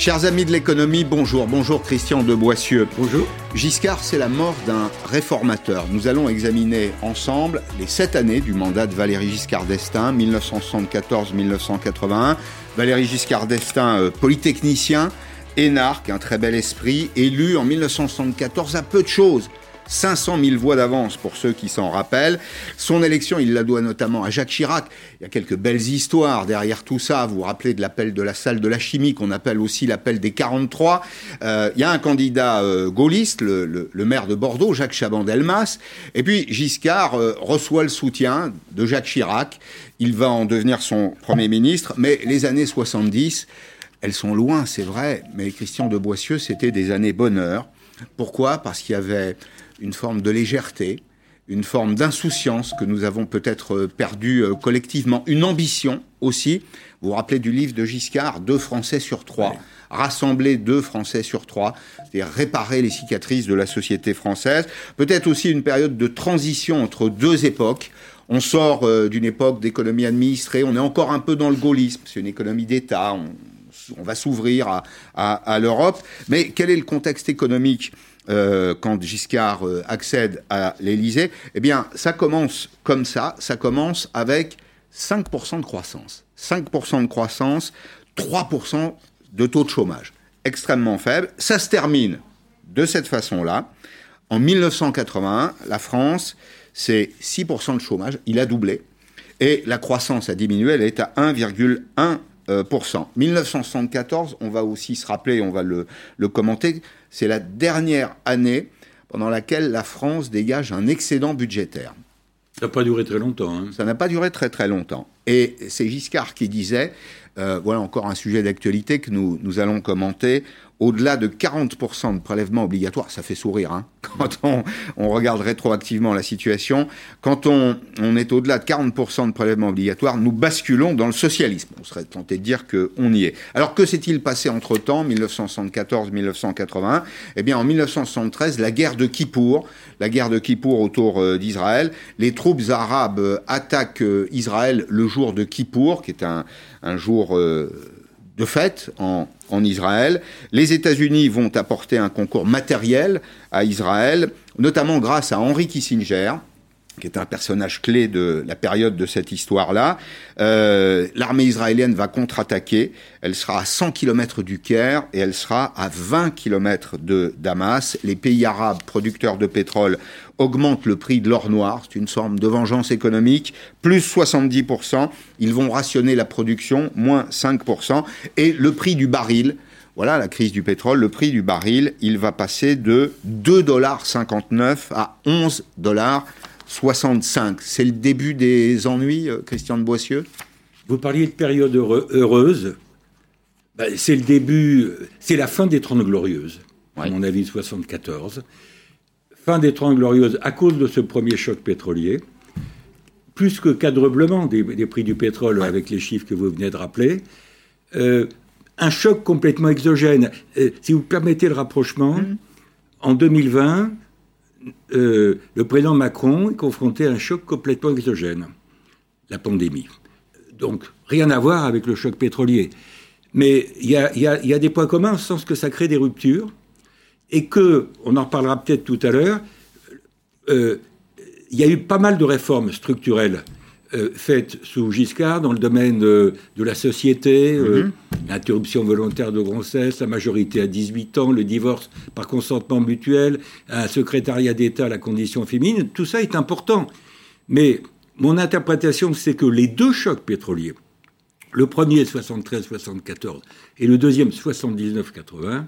Chers amis de l'économie, bonjour. Bonjour Christian de Boissieu. Bonjour. Giscard, c'est la mort d'un réformateur. Nous allons examiner ensemble les sept années du mandat de Valéry Giscard d'Estaing, 1974-1981. Valéry Giscard d'Estaing, euh, polytechnicien, énarque, un très bel esprit, élu en 1974 à peu de choses 500 000 voix d'avance pour ceux qui s'en rappellent. Son élection, il la doit notamment à Jacques Chirac. Il y a quelques belles histoires derrière tout ça. Vous vous rappelez de l'appel de la salle de la chimie, qu'on appelle aussi l'appel des 43. Euh, il y a un candidat euh, gaulliste, le, maire de Bordeaux, Jacques Chaban-Delmas. Et puis Giscard euh, reçoit le soutien de Jacques Chirac. Il va en devenir son Premier ministre. Mais les années 70, elles sont loin, c'est vrai. Mais Christian de Boissieu, c'était des années bonheur. Pourquoi? Parce qu'il y avait une forme de légèreté, une forme d'insouciance que nous avons peut-être euh, perdue euh, collectivement, une ambition aussi. Vous vous rappelez du livre de Giscard, deux Français sur trois. Rassembler deux Français sur trois, c'est-à-dire réparer les cicatrices de la société française. Peut-être aussi une période de transition entre deux époques. On sort euh, d'une époque d'économie administrée, on est encore un peu dans le gaullisme, c'est une économie d'État, on, va s'ouvrir à, à l'Europe. Mais quel est le contexte économique? Euh, quand Giscard euh, accède à l'Élysée, eh bien, ça commence comme ça, ça commence avec 5% de croissance. 5% de croissance, 3% de taux de chômage. Extrêmement faible. Ça se termine de cette façon-là. En 1981, la France, c'est 6% de chômage. Il a doublé. Et la croissance a diminué. Elle est à 1,1%. 1974, on va aussi se rappeler, on va le commenter, c'est la dernière année pendant laquelle la France dégage un excédent budgétaire. Ça n'a pas duré très longtemps. Hein. Ça n'a pas duré très très longtemps. Et c'est Giscard qui disait, euh, voilà encore un sujet d'actualité que nous, nous allons commenter, au-delà de 40% de prélèvements obligatoires, ça fait sourire hein, quand on, regarde rétroactivement la situation, quand on, est au-delà de 40% de prélèvements obligatoires, nous basculons dans le socialisme. On serait tenté de dire qu'on y est. Alors que s'est-il passé entre-temps, 1974-1981 Eh bien en 1973, la guerre de Kippour, la guerre de Kippour autour euh, d'Israël, les troupes arabes euh, attaquent euh, Israël le jour de Kippour, qui est un, jour de fait en, Israël. Les États-Unis vont apporter un concours matériel à Israël, notamment grâce à Henry Kissinger, qui est un personnage clé de la période de cette histoire-là. Euh, l'armée israélienne va contre-attaquer. Elle sera à 100 km du Caire et elle sera à 20 km de Damas. Les pays arabes producteurs de pétrole augmentent le prix de l'or noir. C'est une forme de vengeance économique. Plus 70%. Ils vont rationner la production. Moins 5%. Et le prix du baril voilà la crise du pétrole, le prix du baril, il va passer de 2,59$ à 11 dollars 65. C'est le début des ennuis, euh, Christian de Boissieu? Vous parliez de période heureuse. Bah, c'est le début, c'est la fin des Trente Glorieuses, à mon avis, 74. Fin des Trente Glorieuses à cause de ce premier choc pétrolier. Plus que quadruplement des, prix du pétrole avec les chiffres que vous venez de rappeler. Euh, un choc complètement exogène. Euh, si vous permettez le rapprochement, mmh. en 2020, euh, le président Macron est confronté à un choc complètement exogène, la pandémie. Donc, rien à voir avec le choc pétrolier. Mais il y a, des points communs, au sens que ça crée des ruptures, et que, on en reparlera peut-être tout à l'heure, euh, il y a eu pas mal de réformes structurelles euh, faites sous Giscard dans le domaine de la société, mm-hmm l'interruption volontaire de grossesse, la majorité à 18 ans, le divorce par consentement mutuel, un secrétariat d'État à la condition féminine, tout ça est important. Mais mon interprétation, c'est que les deux chocs pétroliers, le premier 73-74 et le deuxième 79-80,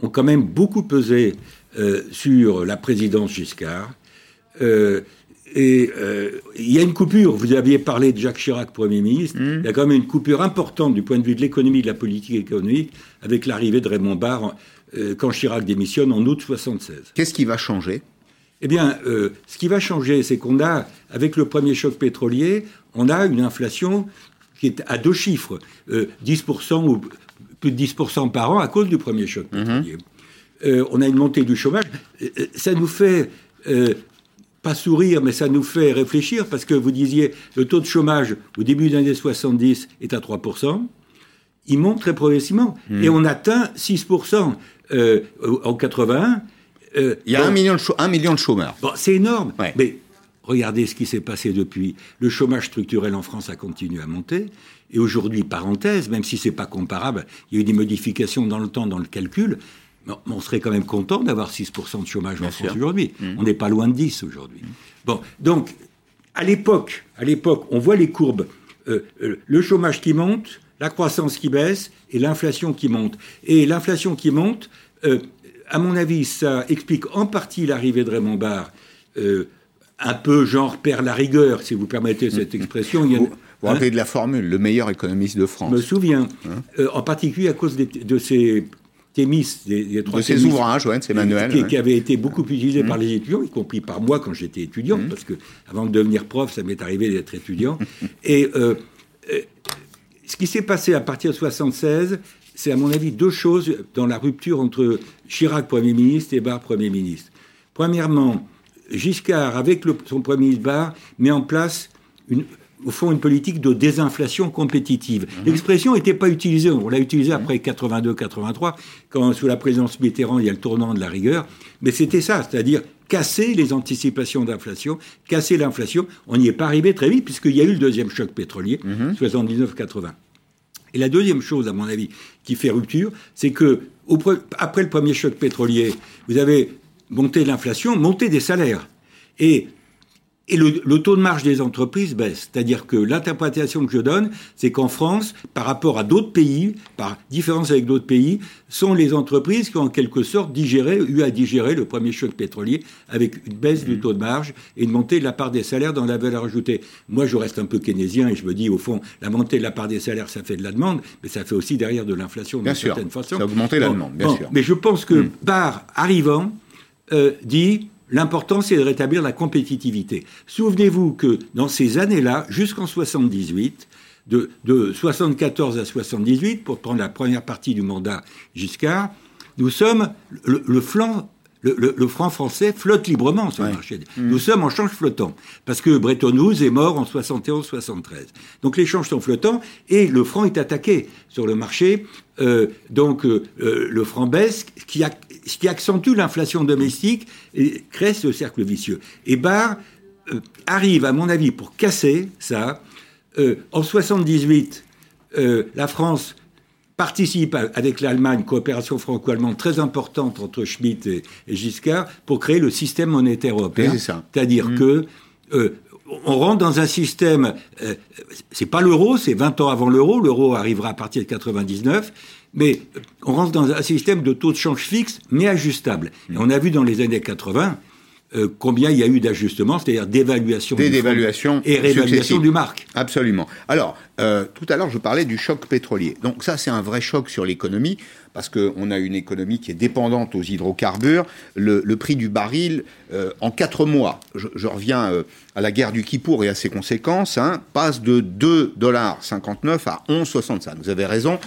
ont quand même beaucoup pesé euh, sur la présidence Giscard. Et euh, il y a une coupure, vous aviez parlé de Jacques Chirac, Premier ministre, mmh. il y a quand même une coupure importante du point de vue de l'économie, de la politique économique, avec l'arrivée de Raymond Barre euh, quand Chirac démissionne en août 76. Qu'est-ce qui va changer? Eh bien, euh, ce qui va changer, c'est qu'on a, avec le premier choc pétrolier, on a une inflation qui est à deux chiffres, 10% ou plus de 10% par an à cause du premier choc mmh. pétrolier. on a une montée du chômage. Ça nous fait pas sourire, mais ça nous fait réfléchir, parce que vous disiez, le taux de chômage au début des années 70 est à 3%, il monte très progressivement. Hmm. Et on atteint 6% euh, en 81. Euh, il y a un, million de un million de chômeurs. Bon, c'est énorme. Mais regardez ce qui s'est passé depuis. Le chômage structurel en France a continué à monter. Et aujourd'hui, parenthèse, même si c'est pas comparable, il y a eu des modifications dans le temps, dans le calcul. On serait quand même content d'avoir 6% de chômage en France aujourd'hui. Hmm. On n'est pas loin de 10 aujourd'hui. Bon, donc, à l'époque, à l'époque, on voit les courbes. Euh, le chômage qui monte, la croissance qui baisse et l'inflation qui monte. Et l'inflation qui monte, euh, à mon avis, ça explique en partie l'arrivée de Raymond Barre, euh, un peu genre perd la rigueur, si vous permettez cette expression. vous, vous rappelez hein de la formule, le meilleur économiste de France. Je me souviens, hein euh, en particulier à cause de ces thémis, des, trois de ces ouvrages, ouais, ces manuels, qui, qui, avaient été beaucoup utilisés par mmh. les étudiants, y compris par moi quand j'étais étudiant, mmh. parce que avant de devenir prof, ça m'est arrivé d'être étudiant. et ce qui s'est passé à partir de 76, c'est à mon avis deux choses dans la rupture entre Chirac Premier ministre et Barre Premier ministre. Premièrement, Giscard, avec son Premier ministre Barre, met en place une, au fond une politique de désinflation compétitive. Mhm. L'expression n'était pas utilisée, on l'a utilisée après 82-83, quand sous la présidence Mitterrand il y a le tournant de la rigueur, mais c'était ça, c'est-à-dire casser les anticipations d'inflation, casser l'inflation. On n'y est pas arrivé très vite puisqu'il y a eu le deuxième choc pétrolier, 79-80. Mhm. Et la deuxième chose, à mon avis, qui fait rupture, c'est que après le premier choc pétrolier, vous avez monté l'inflation, monté des salaires. Et et le, taux de marge des entreprises baisse. C'est-à-dire que l'interprétation que je donne, c'est qu'en France, par rapport à d'autres pays, par différence avec d'autres pays, sont les entreprises qui ont en quelque sorte digéré, eu à digérer le premier choc pétrolier avec une baisse du mmh. taux de marge et une montée de la part des salaires dans la valeur ajoutée. Moi, je reste un peu keynésien et je me dis, au fond, la montée de la part des salaires, ça fait de la demande, mais ça fait aussi derrière de l'inflation d'une certaine façon. Ça a augmenté la demande, bien sûr. Mais je pense que, par mmh. arrivant, euh, dit L'important, c'est de rétablir la compétitivité. Souvenez-vous que dans ces années-là, jusqu'en 78, de, de 74 à 78, pour prendre la première partie du mandat Giscard, nous sommes le, flanc le, franc français flotte librement sur le marché. Mm. Nous sommes en change flottant. Parce que Bretton Woods est mort en 71-73. Donc les changes sont flottants et le franc est attaqué sur le marché. Euh, donc euh, le franc baisse, qui, ce qui accentue l'inflation domestique et crée ce cercle vicieux. Et Barr arrive, à mon avis, pour casser ça. en 78, la France participe avec l'Allemagne, coopération franco-allemande très importante entre Schmitt et, Giscard, pour créer le système monétaire européen. C'est-à-dire mm. que euh, on rentre dans un système, euh, c'est pas l'euro, c'est 20 ans avant l'euro, l'euro arrivera à partir de 99, mais on rentre dans un système de taux de change fixe, mais ajustable. Et on a vu dans les années 80 euh, combien il y a eu d'ajustements, c'est-à-dire d'évaluation et réévaluation du marque. Absolument. Alors, euh, tout à l'heure, je parlais du choc pétrolier. Donc ça, c'est un vrai choc sur l'économie, parce qu'on a une économie qui est dépendante aux hydrocarbures. Le, prix du baril, euh, en quatre mois, je, reviens à la guerre du Kippour et à ses conséquences, hein, passe de 2,59$ à 11,65$. Vous avez raison,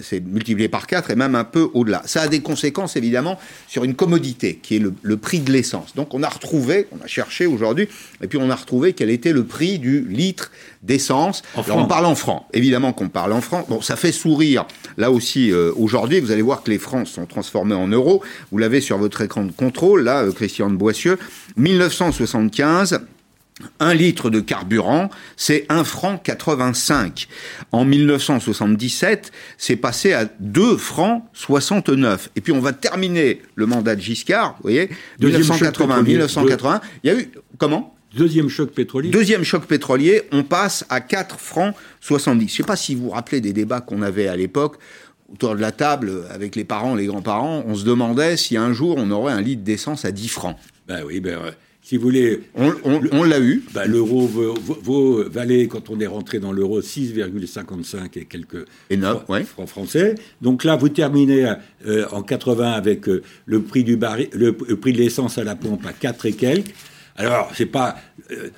c'est multiplié par 4 et même un peu au-delà. Ça a des conséquences évidemment sur une commodité qui est le, prix de l'essence. Donc on a retrouvé, on a cherché aujourd'hui, et puis on a retrouvé quel était le prix du litre d'essence. Parle en francs, évidemment qu'on parle en francs. Bon, ça fait sourire là aussi euh, aujourd'hui. Vous allez voir que les francs sont transformés en euros. Vous l'avez sur votre écran de contrôle, là, euh, Christian de Boissieu. 1975, un litre de carburant, c'est 1 franc 85. En 1977, c'est passé à 2 francs 69. Et puis on va terminer le mandat de Giscard, vous voyez, 1980, 1980. Il y a eu comment? Deuxième choc pétrolier. Deuxième choc pétrolier, on passe à 4 francs 70. Je ne sais pas si vous vous rappelez des débats qu'on avait à l'époque autour de la table avec les parents, les grands-parents. On se demandait si un jour on aurait un litre d'essence à 10 francs. Ben oui, ben si vous voulez. On, l'a eu. Bah, l'euro vaut, valait, quand on est rentré dans l'euro, 6,55 et quelques francs, français. Donc là, vous terminez euh, en 80 avec euh, le, prix du le, prix de l'essence à la pompe à 4 et quelques. Alors, c'est pas. Euh,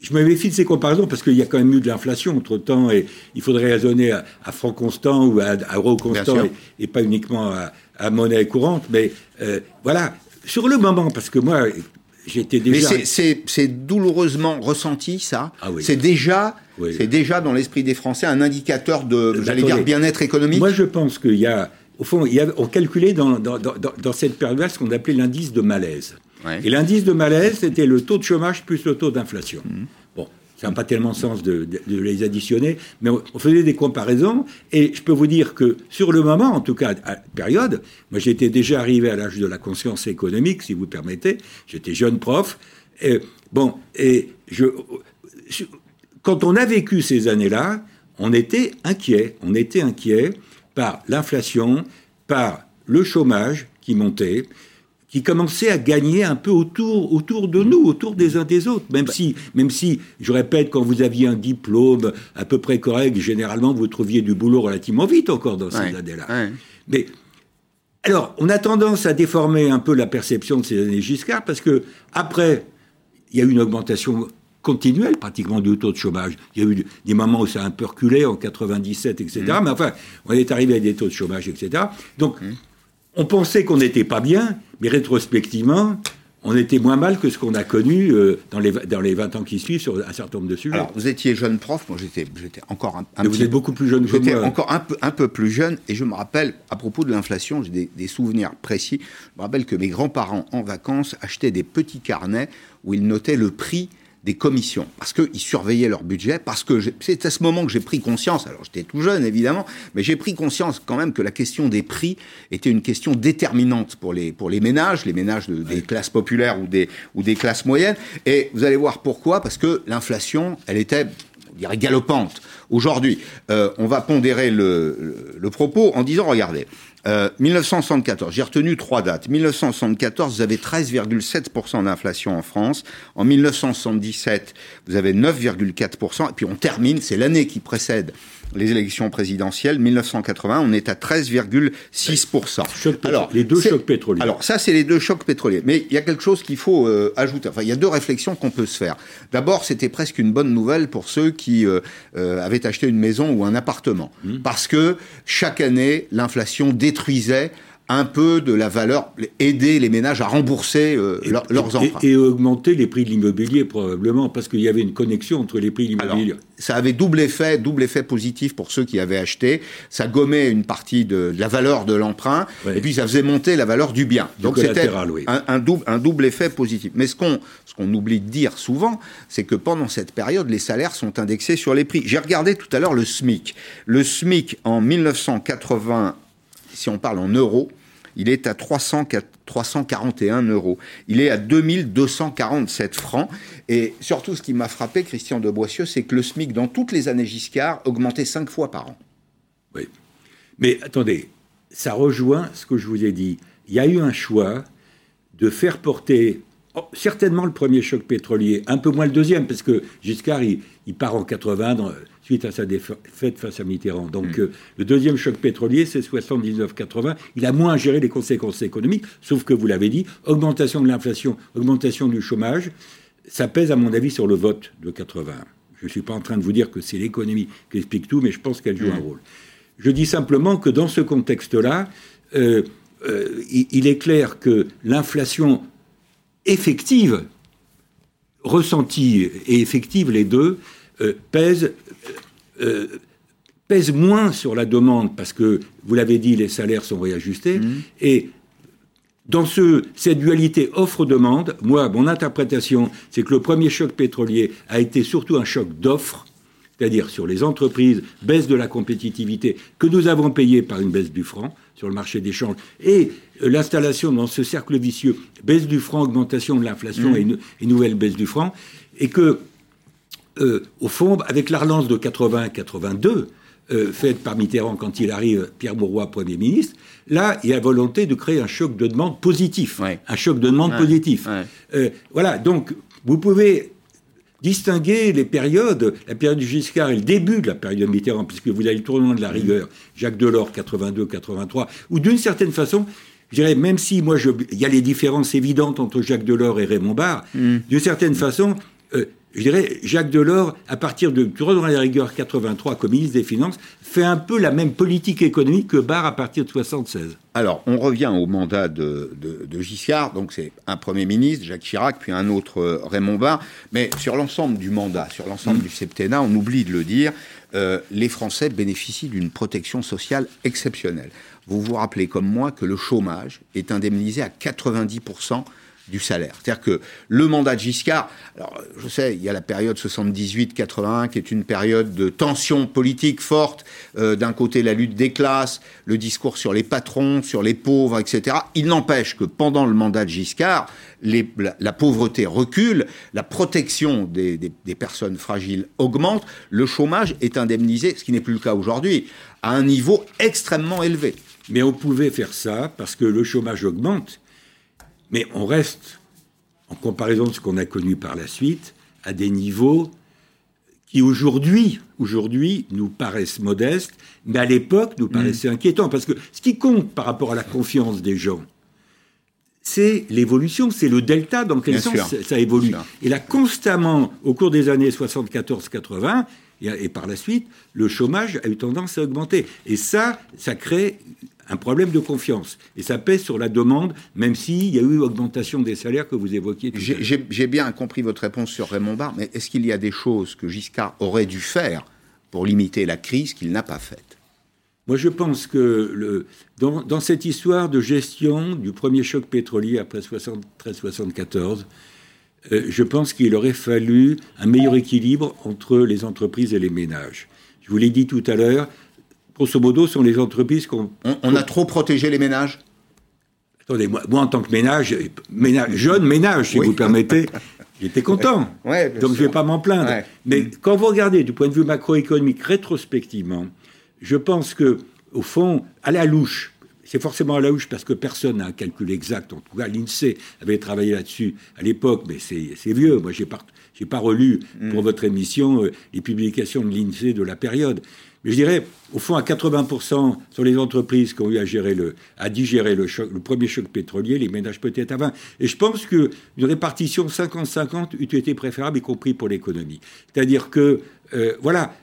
je me méfie de ces comparaisons parce qu'il y a quand même eu de l'inflation entre temps et il faudrait raisonner à, franc constant ou à, euro constant et, pas uniquement à, monnaie courante. Mais voilà, sur le moment, parce que moi, j'étais déjà. Mais c'est douloureusement ressenti, ça. Ah c'est déjà, c'est déjà dans l'esprit des Français un indicateur de, j'allais dire, bien-être économique. Moi, je pense qu'il y a, au fond, il y a, on calculait dans, dans, dans, dans cette période ce qu'on appelait l'indice de malaise. Et l'indice de malaise, c'était le taux de chômage plus le taux d'inflation. Mmh. Bon, ça n'a pas tellement sens de, de, les additionner, mais on, faisait des comparaisons, et je peux vous dire que sur le moment, en tout cas à la période, moi j'étais déjà arrivé à l'âge de la conscience économique, si vous permettez, j'étais jeune prof, et, bon, et je, quand on a vécu ces années-là, on était inquiet, on était inquiet par l'inflation, par le chômage qui montait, qui commençait à gagner un peu autour, autour de nous, autour des uns des autres. Même si, même si, je répète, quand vous aviez un diplôme à peu près correct, généralement vous trouviez du boulot relativement vite encore dans ces années-là. Mais alors, on a tendance à déformer un peu la perception de ces années Giscard parce que après, il y a eu une augmentation continuelle pratiquement du taux de chômage. Il y a eu des moments où ça a un peu reculé en 97, etc. Mmh. Mais enfin, on est arrivé à des taux de chômage, etc. Donc, mmh. On pensait qu'on n'était pas bien, mais rétrospectivement, on était moins mal que ce qu'on a connu euh, dans, les, dans les 20 ans qui suivent sur un certain nombre de sujets. Alors, vous étiez jeune prof, moi j'étais, encore un, un Vous êtes beaucoup plus jeune que moi. J'étais encore un peu, un peu plus jeune, et je me rappelle, à propos de l'inflation, j'ai des, des, souvenirs précis. Je me rappelle que mes grands-parents, en vacances, achetaient des petits carnets où ils notaient le prix des commissions, parce qu'ils surveillaient leur budget, parce que c'est à ce moment que j'ai pris conscience, alors j'étais tout jeune évidemment, mais j'ai pris conscience quand même que la question des prix était une question déterminante pour les, pour les ménages, les ménages des classes populaires ou des, ou des classes moyennes, et vous allez voir pourquoi, parce que l'inflation, elle était on dirait galopante. Aujourd'hui, euh, on va pondérer le, le, propos en disant, regardez, 1974, euh, j'ai retenu trois dates. 1974, vous avez 13,7% d'inflation en France. En 1977, vous avez 9,4%. Et puis on termine, c'est l'année qui précède les élections présidentielles, 1980, on est à 13,6%. Alors, les deux chocs pétroliers. Alors, ça, c'est les deux chocs pétroliers. Mais il y a quelque chose qu'il faut euh, ajouter. Enfin, il y a deux réflexions qu'on peut se faire. D'abord, c'était presque une bonne nouvelle pour ceux qui euh, euh, avaient acheté une maison ou un appartement. Mmh. Parce que chaque année, l'inflation détruisait un peu de la valeur, aider les ménages à rembourser euh, leurs emprunts. Et, augmenter les prix de l'immobilier probablement, parce qu'il y avait une connexion entre les prix de l'immobilier. Ça avait double effet, double effet positif pour ceux qui avaient acheté. Ça gommait une partie de, la valeur de l'emprunt, et puis ça faisait monter la valeur du bien. Donc c'était un, double, un double effet positif. Mais ce qu'on ce qu'on oublie de dire souvent, c'est que pendant cette période, les salaires sont indexés sur les prix. J'ai regardé tout à l'heure le SMIC. Le SMIC en 1980, si on parle en euros, il est à 341 euros. Il est à 2247 francs. Et surtout, ce qui m'a frappé, Christian de Boissieu, c'est que le SMIC, dans toutes les années Giscard, augmentait cinq fois par an. Oui. Mais attendez, ça rejoint ce que je vous ai dit. Il y a eu un choix de faire porter certainement le premier choc pétrolier, un peu moins le deuxième, parce que Giscard, il, part en 80 dans, suite à sa défaite face à Mitterrand. Donc mm. euh, le deuxième choc pétrolier, c'est 79-80. Il a moins géré les conséquences économiques, sauf que vous l'avez dit, augmentation de l'inflation, augmentation du chômage, ça pèse à mon avis sur le vote de 80. Je ne suis pas en train de vous dire que c'est l'économie qui explique tout, mais je pense qu'elle joue un mm. rôle. Je dis simplement que dans ce contexte-là, euh, euh, il, est clair que l'inflation effective, ressentie et effective, les deux, pèse euh, pèse moins sur la demande parce que, vous l'avez dit, les salaires sont réajustés. Mmh. Et dans ce, cette dualité offre-demande, moi, mon interprétation, c'est que le premier choc pétrolier a été surtout un choc d'offre, c'est-à-dire sur les entreprises, baisse de la compétitivité que nous avons payé par une baisse du franc sur le marché des changes, et euh, l'installation dans ce cercle vicieux, baisse du franc, augmentation de l'inflation mmh. et, nouvelle baisse du franc, et que euh, au fond, avec la relance de 80-82, euh, faite par Mitterrand quand il arrive, Pierre Mauroy, Premier ministre, là, il y a volonté de créer un choc de demande positif. Un choc de demande positif. Euh, voilà, donc vous pouvez distinguer les périodes, la période du Giscard et le début de la période Mitterrand, puisque vous avez le tournant de la rigueur, Jacques Delors, 82-83, ou d'une certaine façon, je dirais, même si moi, il y a les différences évidentes entre Jacques Delors et Raymond Barre, mm. d'une certaine façon, je dirais, Jacques Delors, à partir de dans la rigueur 83 comme ministre des Finances, fait un peu la même politique économique que Barre à partir de 76. Alors, on revient au mandat de, Giscard. Donc, c'est un Premier ministre, Jacques Chirac, puis un autre, euh, Raymond Barre. Mais sur l'ensemble du mandat, sur l'ensemble mm. du septennat, on oublie de le dire, euh, les Français bénéficient d'une protection sociale exceptionnelle. Vous vous rappelez comme moi que le chômage est indemnisé à 90 du salaire. C'est-à-dire que le mandat de Giscard, alors je sais, il y a la période 78-81 qui est une période de tension politique forte. Euh, d'un côté, la lutte des classes, le discours sur les patrons, sur les pauvres, etc. Il n'empêche que pendant le mandat de Giscard, la, pauvreté recule, la protection des, des personnes fragiles augmente, le chômage est indemnisé, ce qui n'est plus le cas aujourd'hui, à un niveau extrêmement élevé. Mais on pouvait faire ça parce que le chômage augmente mais on reste, en comparaison de ce qu'on a connu par la suite, à des niveaux qui aujourd'hui, aujourd'hui nous paraissent modestes, mais à l'époque nous paraissaient mm. inquiétants. Parce que ce qui compte par rapport à la confiance des gens, c'est l'évolution, c'est le delta, dans quel sens ça, évolue. Et là, constamment, au cours des années 74-80, et, par la suite, le chômage a eu tendance à augmenter. Et ça, ça crée un problème de confiance. Et ça pèse sur la demande, même s'il y a eu augmentation des salaires que vous évoquiez. J'ai bien compris votre réponse sur Raymond Barre, mais est-ce qu'il y a des choses que Giscard aurait dû faire pour limiter la crise qu'il n'a pas faites moi, je pense que le, dans, cette histoire de gestion du premier choc pétrolier après 73-74, euh, je pense qu'il aurait fallu un meilleur équilibre entre les entreprises et les ménages. Je vous l'ai dit tout à l'heure, grosso modo, sont les entreprises qu'on... On, a trop protégé les ménages Attendez, moi, en tant que ménage, ménage jeune ménage, si vous permettez, j'étais content. Donc je ne vais pas m'en plaindre. Mais quand vous regardez du point de vue macroéconomique rétrospectivement, je pense que, au fond, à la louche, c'est forcément à la louche parce que personne n'a un calcul exact. En tout cas, l'INSEE avait travaillé là-dessus à l'époque, mais c'est vieux. Moi, j'ai pas, pas relu pour mm. votre émission euh, les publications de l'INSEE de la période. Mais je dirais, au fond, à 80% sur les entreprises qui ont eu à, gérer le, digérer le premier choc pétrolier, les ménages peut-être à 20. Et je pense qu'une répartition 50-50 eût été préférable, y compris pour l'économie. C'est-à-dire que, euh, voilà.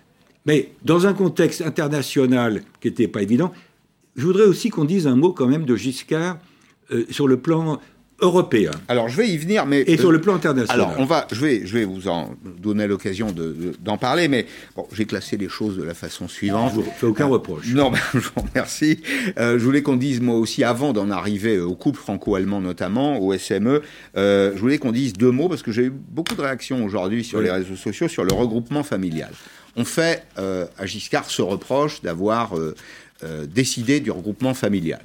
Mais dans un contexte international qui n'était pas évident, je voudrais aussi qu'on dise un mot quand même de Giscard euh, sur le plan européen. Alors je vais y venir, mais et sur le plan international. Alors on va, je vais, je vais vous en donner l'occasion d'en parler, mais bon, j'ai classé les choses de la façon suivante. Je vous fais aucun reproche. Non, je vous remercie. Euh, je voulais qu'on dise moi aussi, avant d'en arriver au couple franco-allemand notamment, au SME, euh, je voulais qu'on dise deux mots parce que j'ai eu beaucoup de réactions aujourd'hui sur les réseaux sociaux sur le regroupement familial. On fait euh, à Giscard ce reproche d'avoir décidé du regroupement familial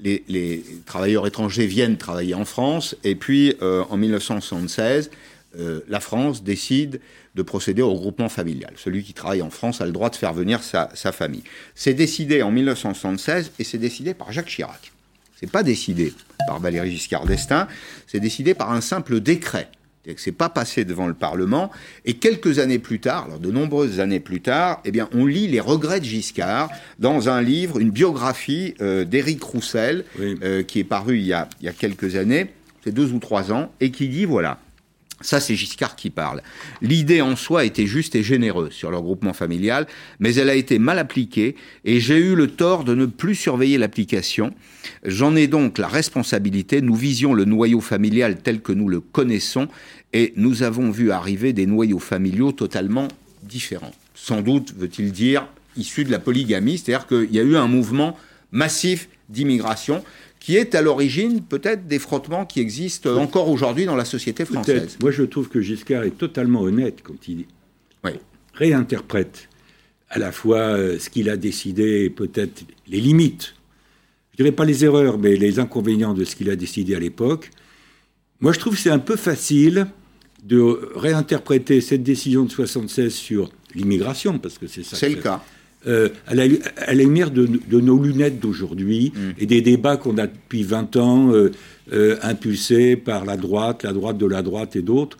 les, travailleurs étrangers viennent travailler en France, et puis euh, en 1976, euh, la France décide de procéder au regroupement familial. Celui qui travaille en France a le droit de faire venir sa, famille. C'est décidé en 1976 et c'est décidé par Jacques Chirac. C'est pas décidé par Valéry Giscard d'Estaing, c'est décidé par un simple décret que c'est pas passé devant le Parlement. Et quelques années plus tard, alors de nombreuses années plus tard, eh bien, on lit les regrets de Giscard dans un livre, une biographie euh, d'Éric Roussel, euh, qui est paru il y a, il y a quelques années, c'est deux ou trois ans, et qui dit voilà. Ça, c'est Giscard qui parle. L'idée en soi était juste et généreuse sur le regroupement familial, mais elle a été mal appliquée et j'ai eu le tort de ne plus surveiller l'application. J'en ai donc la responsabilité. Nous visions le noyau familial tel que nous le connaissons et nous avons vu arriver des noyaux familiaux totalement différents. Sans doute, veut-il dire, issus de la polygamie, c'est-à-dire qu'il y a eu un mouvement massif d'immigration qui est à l'origine peut-être des frottements qui existent encore aujourd'hui dans la société française. Moi, je trouve que Giscard est totalement honnête quand il réinterprète à la fois euh, ce qu'il a décidé et peut-être les limites. Je dirais pas les erreurs, mais les inconvénients de ce qu'il a décidé à l'époque. Moi, je trouve que c'est un peu facile de réinterpréter cette décision de 76 sur l'immigration, parce que c'est ça. C'est le cas. Euh, à, la, lumière de, nos lunettes d'aujourd'hui mm. et des débats qu'on a depuis 20 ans euh, euh, impulsés par la droite, la droite de la droite et d'autres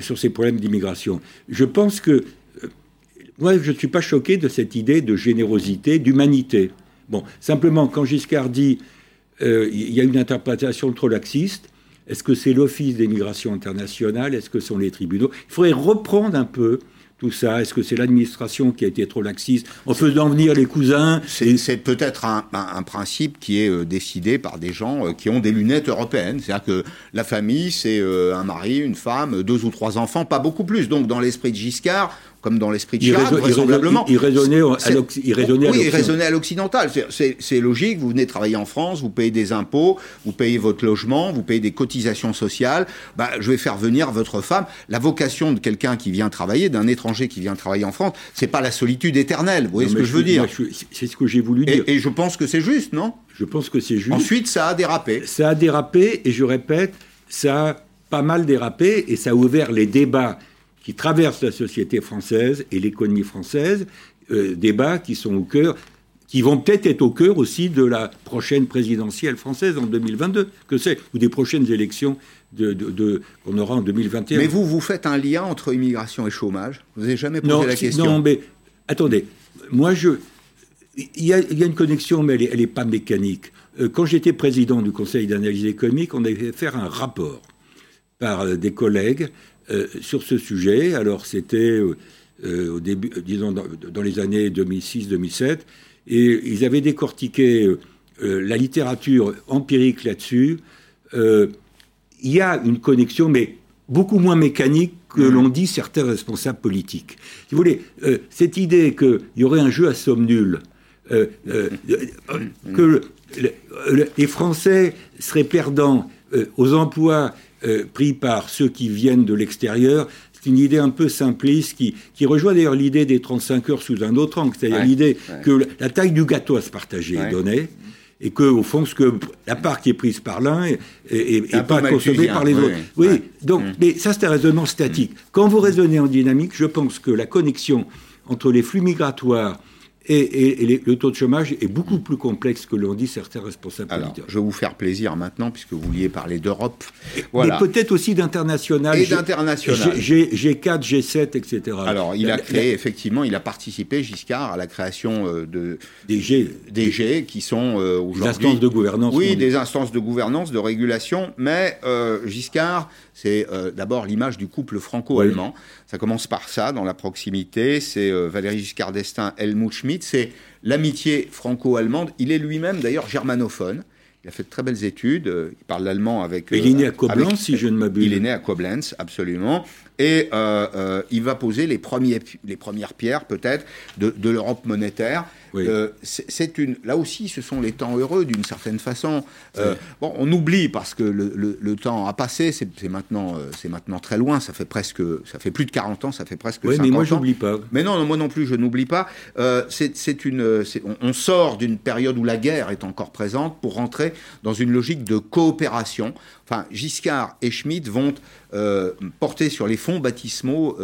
sur ces problèmes d'immigration. Je pense que moi, je ne suis pas choqué de cette idée de générosité, d'humanité. Bon, simplement, quand Giscard dit il y a une interprétation trop laxiste, Est-ce que c'est l'Office des migrations internationales Est-ce que ce sont les tribunaux? Il faudrait reprendre un peu tout ça Est-ce que c'est l'administration qui a été trop laxiste en faisant venir les cousins C'est peut-être un, principe qui est euh, décidé par des gens euh, qui ont des lunettes européennes. C'est-à-dire que la famille, c'est euh, un mari, une femme, deux ou trois enfants, pas beaucoup plus. Donc dans l'esprit de Giscard, comme dans l'esprit de Chirac, vraisemblablement. Il, raisonnait, il raisonnait à l'occidental. C'est logique, vous venez travailler en France, vous payez des impôts, vous payez votre logement, vous payez des cotisations sociales, bah, je vais faire venir votre femme. La vocation de quelqu'un qui vient travailler, d'un étranger qui vient travailler en France, c'est pas la solitude éternelle, vous voyez ce que je veux dire C'est ce que j'ai voulu dire. Et, je pense que c'est juste, non? Je pense que c'est juste. Ensuite, ça a dérapé. Ça a dérapé, et je répète, ça a pas mal dérapé, et ça a ouvert les débats qui traversent la société française et l'économie française, euh, débats qui sont au cœur, qui vont peut-être être au cœur aussi de la prochaine présidentielle française en 2022, que c'est, ou des prochaines élections de, qu'on aura en 2021. Mais vous, vous faites un lien entre immigration et chômage? Vous n'avez jamais posé la question? Non, mais attendez, moi je... Il y, a, une connexion, mais elle n'est pas mécanique. Euh, quand j'étais président du Conseil d'analyse économique, on avait fait faire un rapport par euh, des collègues euh, sur ce sujet. Alors c'était euh, euh, au début, disons dans, les années 2006-2007, et ils avaient décortiqué la littérature empirique là-dessus. il y a une connexion, mais beaucoup moins mécanique que mmh. l'on dit certains responsables politiques. Si vous voulez, cette idée qu'il y aurait un jeu à somme nulle, que les Français seraient perdants aux emplois euh, pris par ceux qui viennent de l'extérieur. C'est une idée un peu simpliste qui, qui rejoint d'ailleurs l'idée des 35 heures sous un autre angle, c'est-à-dire l'idée que la taille du gâteau à se partager est donnée et que au fond ce que la part qui est prise par l'un est, pas consommée par les autres. Oui, donc mm. mais ça c'est un raisonnement statique. Quand vous raisonnez en dynamique, je pense que la connexion entre les flux migratoires et, le taux de chômage est beaucoup plus complexe que l'ont dit certains responsables Alors, Je vais vous faire plaisir maintenant, puisque vous vouliez parler d'Europe. Voilà. Mais peut-être aussi d'international. Et d'international. G4, G7, etc. Alors, il a créé, effectivement, il a participé, Giscard, à la création euh, de, des G. Des G, qui sont euh, aujourd'hui... Des instances de gouvernance. Oui, des instances de gouvernance, de régulation. Mais euh, Giscard, c'est d'abord l'image du couple franco-allemand. Ça commence par ça, dans la proximité. C'est Valéry Giscard d'Estaing, Helmut Schmidt c'est l'amitié franco-allemande. Il est lui-même d'ailleurs germanophone. Il a fait de très belles études. Euh, il parle l'allemand avec. il est né à Koblenz, si je ne m'abuse. Il est né à Koblenz, absolument. Et euh, euh, il va poser les, premiers, les premières pierres, peut-être, de, de l'Europe monétaire. Euh, c'est une, là aussi, ce sont les temps heureux d'une certaine façon. Euh, bon, on oublie parce que le, temps a passé. C'est maintenant, euh, c'est maintenant très loin. Ça fait presque, ça fait plus de 40 ans. Ça fait presque. Oui, mais moi j'oublie pas. Mais non, moi non plus, je n'oublie pas. c'est une, on, sort d'une période où la guerre est encore présente pour rentrer dans une logique de coopération. Enfin, Giscard et Schmitt vont porter sur les fonds baptismaux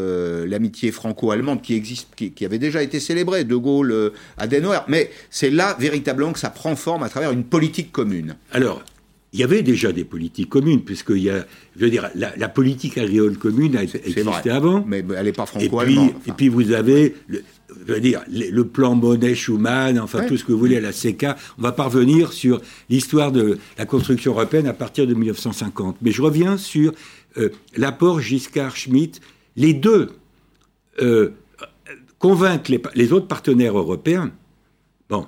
l'amitié franco-allemande qui existe, qui, avait déjà été célébrée. De Gaulle a mais c'est là véritablement que ça prend forme à travers une politique commune. Alors, il y avait déjà des politiques communes, puisque y a, je veux dire, la, politique agricole commune a existé avant. Mais elle n'est pas franco-allemande. Et, puis vous avez, le, je veux dire, le, plan Monet-Schumann, enfin tout ce que vous voulez à la CECA. On va parvenir sur l'histoire de la construction européenne à partir de 1950. Mais je reviens sur euh, l'apport Giscard-Schmitt. Les deux euh, convaincre les, autres partenaires européens, bon,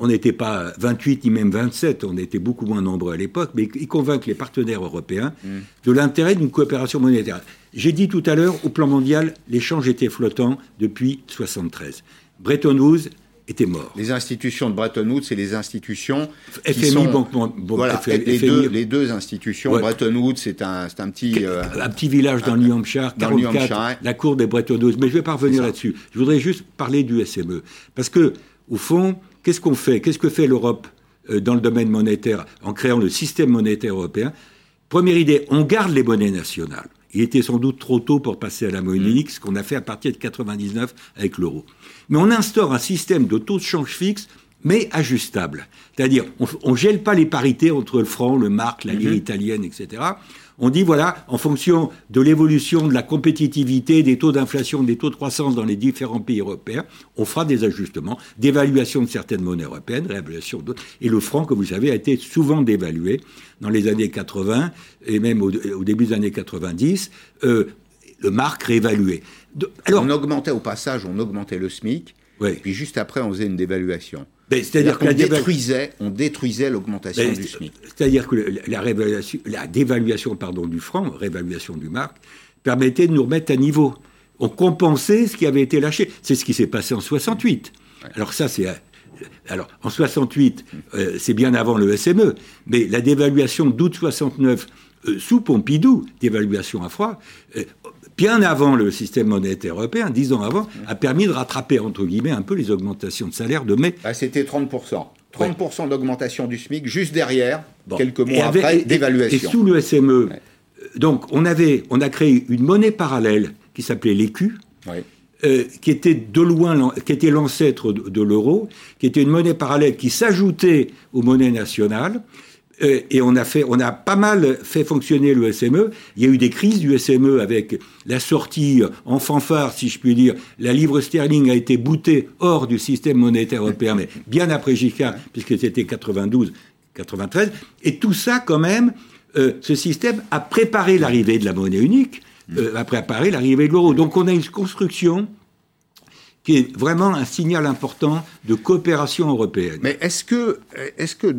on n'était pas 28 ni même 27, on était beaucoup moins nombreux à l'époque, mais ils convainquent les partenaires européens mm. de l'intérêt d'une coopération monétaire. J'ai dit tout à l'heure, au plan mondial, l'échange était flottant depuis 1973. Bretton Woods était mort. Les institutions de Bretton Woods, c'est les institutions FMI, Banque, voilà, les, deux, les, deux, institutions. Bretton Woods, c'est un, un petit euh, un petit village dans le New Hampshire, 44, la cour des Bretton Woods. Mais je vais pas revenir là-dessus. Je voudrais juste parler du SME, parce que au fond, qu'est-ce qu'on fait Qu'est-ce que fait l'Europe euh, dans le domaine monétaire en créant le système monétaire européen? Première idée, on garde les monnaies nationales. Il était sans doute trop tôt pour passer à la monnaie mm. unique, ce qu'on a fait à partir de 99 avec l'euro. Mais on instaure un système de taux de change fixe mais ajustable. C'est-à-dire, on ne gèle pas les parités entre le franc, le marque, la lire mhm. italienne, etc. On dit, voilà, en fonction de l'évolution de la compétitivité, des taux d'inflation, des taux de croissance dans les différents pays européens, on fera des ajustements, d'évaluation de certaines monnaies européennes, réévaluation d'autres. Et le franc, comme vous savez, a été souvent dévalué dans les années 80 et même au, début des années 90. Euh, le marque réévalué. alors, on augmentait au passage, on augmentait le SMIC, et puis juste après, on faisait une dévaluation. Ben, c'est-à-dire qu'on détruisait, on détruisait l'augmentation ben, du SMIC. C'est-à-dire que la, la dévaluation pardon, du franc, réévaluation du marque, permettait de nous remettre à niveau. On compensait ce qui avait été lâché. C'est ce qui s'est passé en 68. Alors ça, c'est alors, en 68, euh, c'est bien avant le SME, mais la dévaluation d'août 69 euh, sous Pompidou, dévaluation à froid, euh, bien avant le système monétaire européen, dix ans avant, a permis de rattraper, entre guillemets, un peu les augmentations de salaire de mai. Bah, c'était 30%. 30% d'augmentation du SMIC, juste derrière, quelques mois après, d'évaluation. Et, sous le SME, euh, donc on, avait, on a créé une monnaie parallèle qui s'appelait l'écu, euh, qui était de loin, qui était l'ancêtre de l'euro, qui était une monnaie parallèle qui s'ajoutait aux monnaies nationales, et on a, fait, on a pas mal fait fonctionner le SME. Il y a eu des crises du SME avec la sortie en fanfare, si je puis dire. La livre sterling a été bootée hors du système monétaire européen, mais bien après Giscard, puisque c'était 92, 93. Et tout ça, quand même, euh, ce système a préparé l'arrivée de la monnaie unique, euh, a préparé l'arrivée de l'euro. Donc on a une construction qui est vraiment un signal important de coopération européenne. Mais est-ce que, est-ce que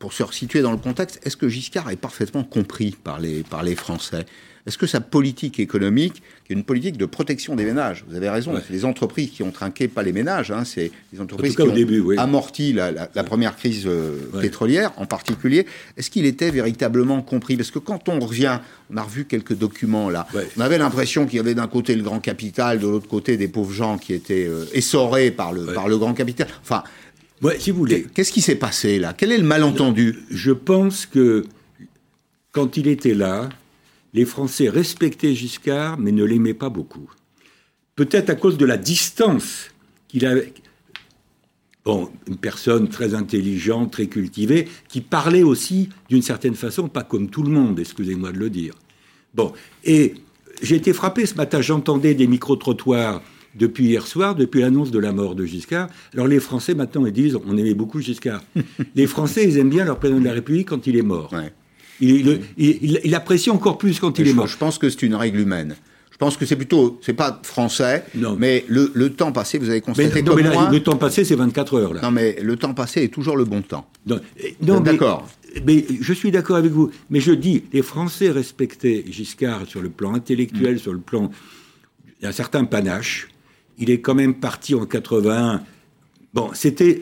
pour se resituer dans le contexte, est-ce que Giscard est parfaitement compris par les, par les Français? Est-ce que sa politique économique, qui est une politique de protection des ménages, vous avez raison, c'est les entreprises qui ont trinqué, pas les ménages, hein, c'est les entreprises qui ont amorti la, la, première crise euh, pétrolière en particulier, est-ce qu'il était véritablement compris? Parce que quand on revient, on a revu quelques documents là, on avait l'impression qu'il y avait d'un côté le grand capital, de l'autre côté des pauvres gens qui étaient euh, essorés par le, par le grand capital. Enfin, Ouais, si vous voulez. Qu'est-ce qui s'est passé là? Quel est le malentendu? Je pense que quand il était là, les Français respectaient Giscard, mais ne l'aimaient pas beaucoup. Peut-être à cause de la distance qu'il avait. Bon, une personne très intelligente, très cultivée, qui parlait aussi d'une certaine façon, pas comme tout le monde, excusez-moi de le dire. Bon, et j'ai été frappé ce matin, j'entendais des micro-trottoirs depuis hier soir, depuis l'annonce de la mort de Giscard. Alors les Français maintenant ils disent on aimait beaucoup Giscard. les Français ils aiment bien leur président de la République quand il est mort. Il, apprécie encore plus quand il est mort. Je pense que c'est une règle humaine. Je pense que c'est plutôt, c'est pas français, mais le, temps passé, vous avez constaté non, mais Le temps passé, c'est 24 heures. Là. Non, mais le temps passé est toujours le bon temps. Non, d'accord. Mais je suis d'accord avec vous. Mais je dis, les Français respectaient Giscard sur le plan intellectuel, mm. sur le plan d'un certain panache il est quand même parti en 81. Bon, c'était,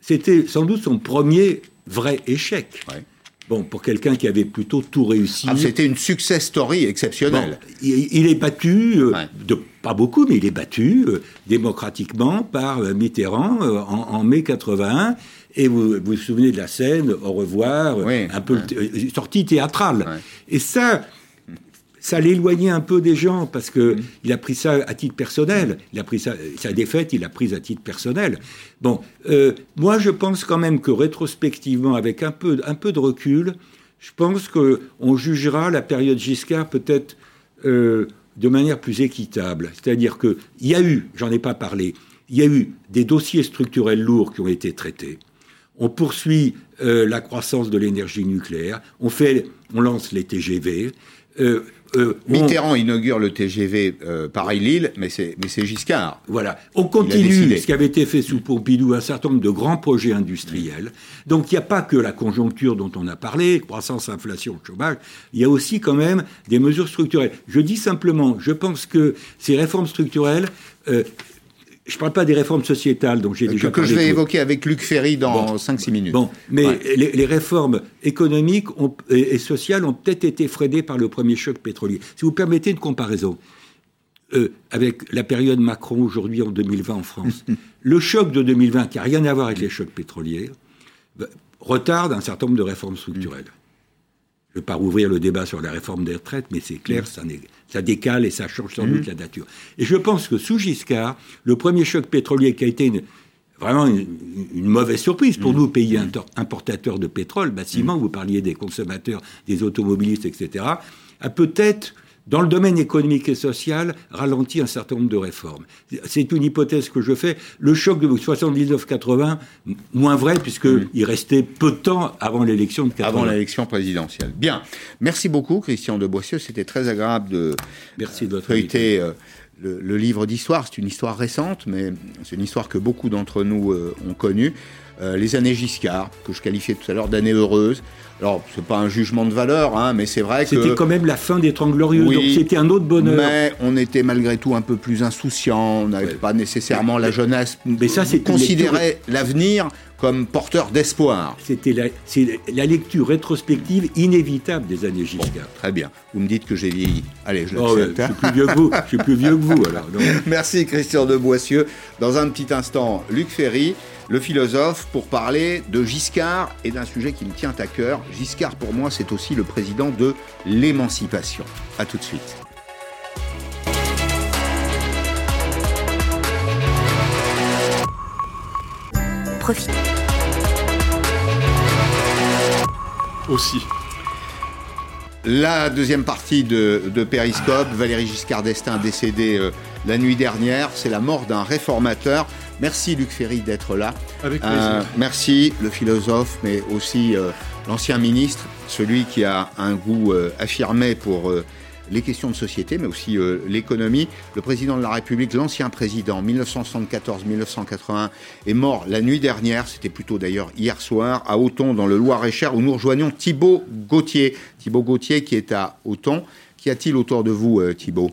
c'était sans doute son premier vrai échec. Bon, pour quelqu'un qui avait plutôt tout réussi. Ah, c'était une success story exceptionnelle. il, est battu, euh, de, pas beaucoup, mais il est battu euh, démocratiquement par euh, Mitterrand en, mai 81. Et vous, vous souvenez de la scène, au revoir, un peu sortie théâtrale. Et ça, ça l'éloignait un peu des gens parce que il a pris ça à titre personnel. Il a pris ça, sa défaite, il l'a prise à titre personnel. Bon, euh, moi je pense quand même que rétrospectivement, avec un peu, un peu de recul, je pense que on jugera la période Giscard peut-être euh, de manière plus équitable. C'est-à-dire que il y a eu, j'en ai pas parlé, il y a eu des dossiers structurels lourds qui ont été traités. On poursuit euh, la croissance de l'énergie nucléaire. On fait, on lance les TGV. Euh, euh, Mitterrand inaugure le TGV euh, Paris-Lille, mais c'est Giscard. Voilà. On continue ce qui avait été fait sous Pompidou, un certain nombre de grands projets industriels. Donc il n'y a pas que la conjoncture dont on a parlé, croissance, inflation, chômage, il y a aussi quand même des mesures structurelles. Je dis simplement, je pense que ces réformes structurelles, euh, je ne parle pas des réformes sociétales dont j'ai déjà que, parlé. Que je vais évoquer avec Luc Ferry dans 5-6 minutes. Bon, mais les, réformes économiques et, sociales ont peut-être été freinées par le premier choc pétrolier. Si vous permettez une comparaison euh, avec la période Macron aujourd'hui en 2020 en France, le choc de 2020, qui n'a rien à voir avec les chocs pétroliers, bah, retarde un certain nombre de réformes structurelles. Je ne vais pas rouvrir le débat sur la réforme des retraites, mais c'est clair, ça, ça, décale et ça change sans doute mmh. la nature. Et je pense que sous Giscard, le premier choc pétrolier qui a été vraiment une, mauvaise surprise pour mmh. nous, pays importateurs de pétrole, bâtiments, vous parliez des consommateurs, des automobilistes, etc., a peut-être dans le domaine économique et social, ralenti un certain nombre de réformes. C'est une hypothèse que je fais. Le choc de 79-80, moins vrai, puisqu'il il restait peu de temps avant l'élection de 80. Avant l'élection présidentielle. Bien. Merci beaucoup, Christian de Boissieu. C'était très agréable de, Merci de votre feuilleter euh, le, livre d'histoire. C'est une histoire récente, mais c'est une histoire que beaucoup d'entre nous euh, ont connue. Euh, les années Giscard, que je qualifiais tout à l'heure d'années heureuses. Alors, c'est pas un jugement de valeur, hein, mais c'est vrai que. C'était quand même la fin des Trente Glorieux, donc c'était un autre bonheur. Mais on était malgré tout un peu plus insouciant, on n'avait pas nécessairement la jeunesse. Mais ça, c'est considérait l'avenir comme porteur d'espoir. C'était la, la, lecture rétrospective inévitable des années Giscard. très bien. Vous me dites que j'ai vieilli. Allez, je oh, l'accepte. je suis plus vieux que vous. Je suis plus vieux que vous, alors. Merci, Christian de Boissieu. Dans un petit instant, Luc Ferry le philosophe, pour parler de Giscard et d'un sujet qui me tient à cœur. Giscard, pour moi, c'est aussi le président de l'émancipation. A tout de suite. Profite. Aussi. La deuxième partie de, de Périscope, Valérie Giscard d'Estaing décédé euh, la nuit dernière, c'est la mort d'un réformateur. Merci Luc Ferry d'être là. Avec plaisir. Euh, merci le philosophe, mais aussi euh, l'ancien ministre, celui qui a un goût affirmé pour les questions de société, mais aussi l'économie. Le président de la République, l'ancien président, 1974-1981, est mort la nuit dernière, c'était plutôt d'ailleurs hier soir, à Auton, dans le Loir-et-Cher, où nous rejoignons Thibaut Gauthier. Thibaut Gauthier qui est à Auton. Qu'y a-t-il autour de vous, Thibaut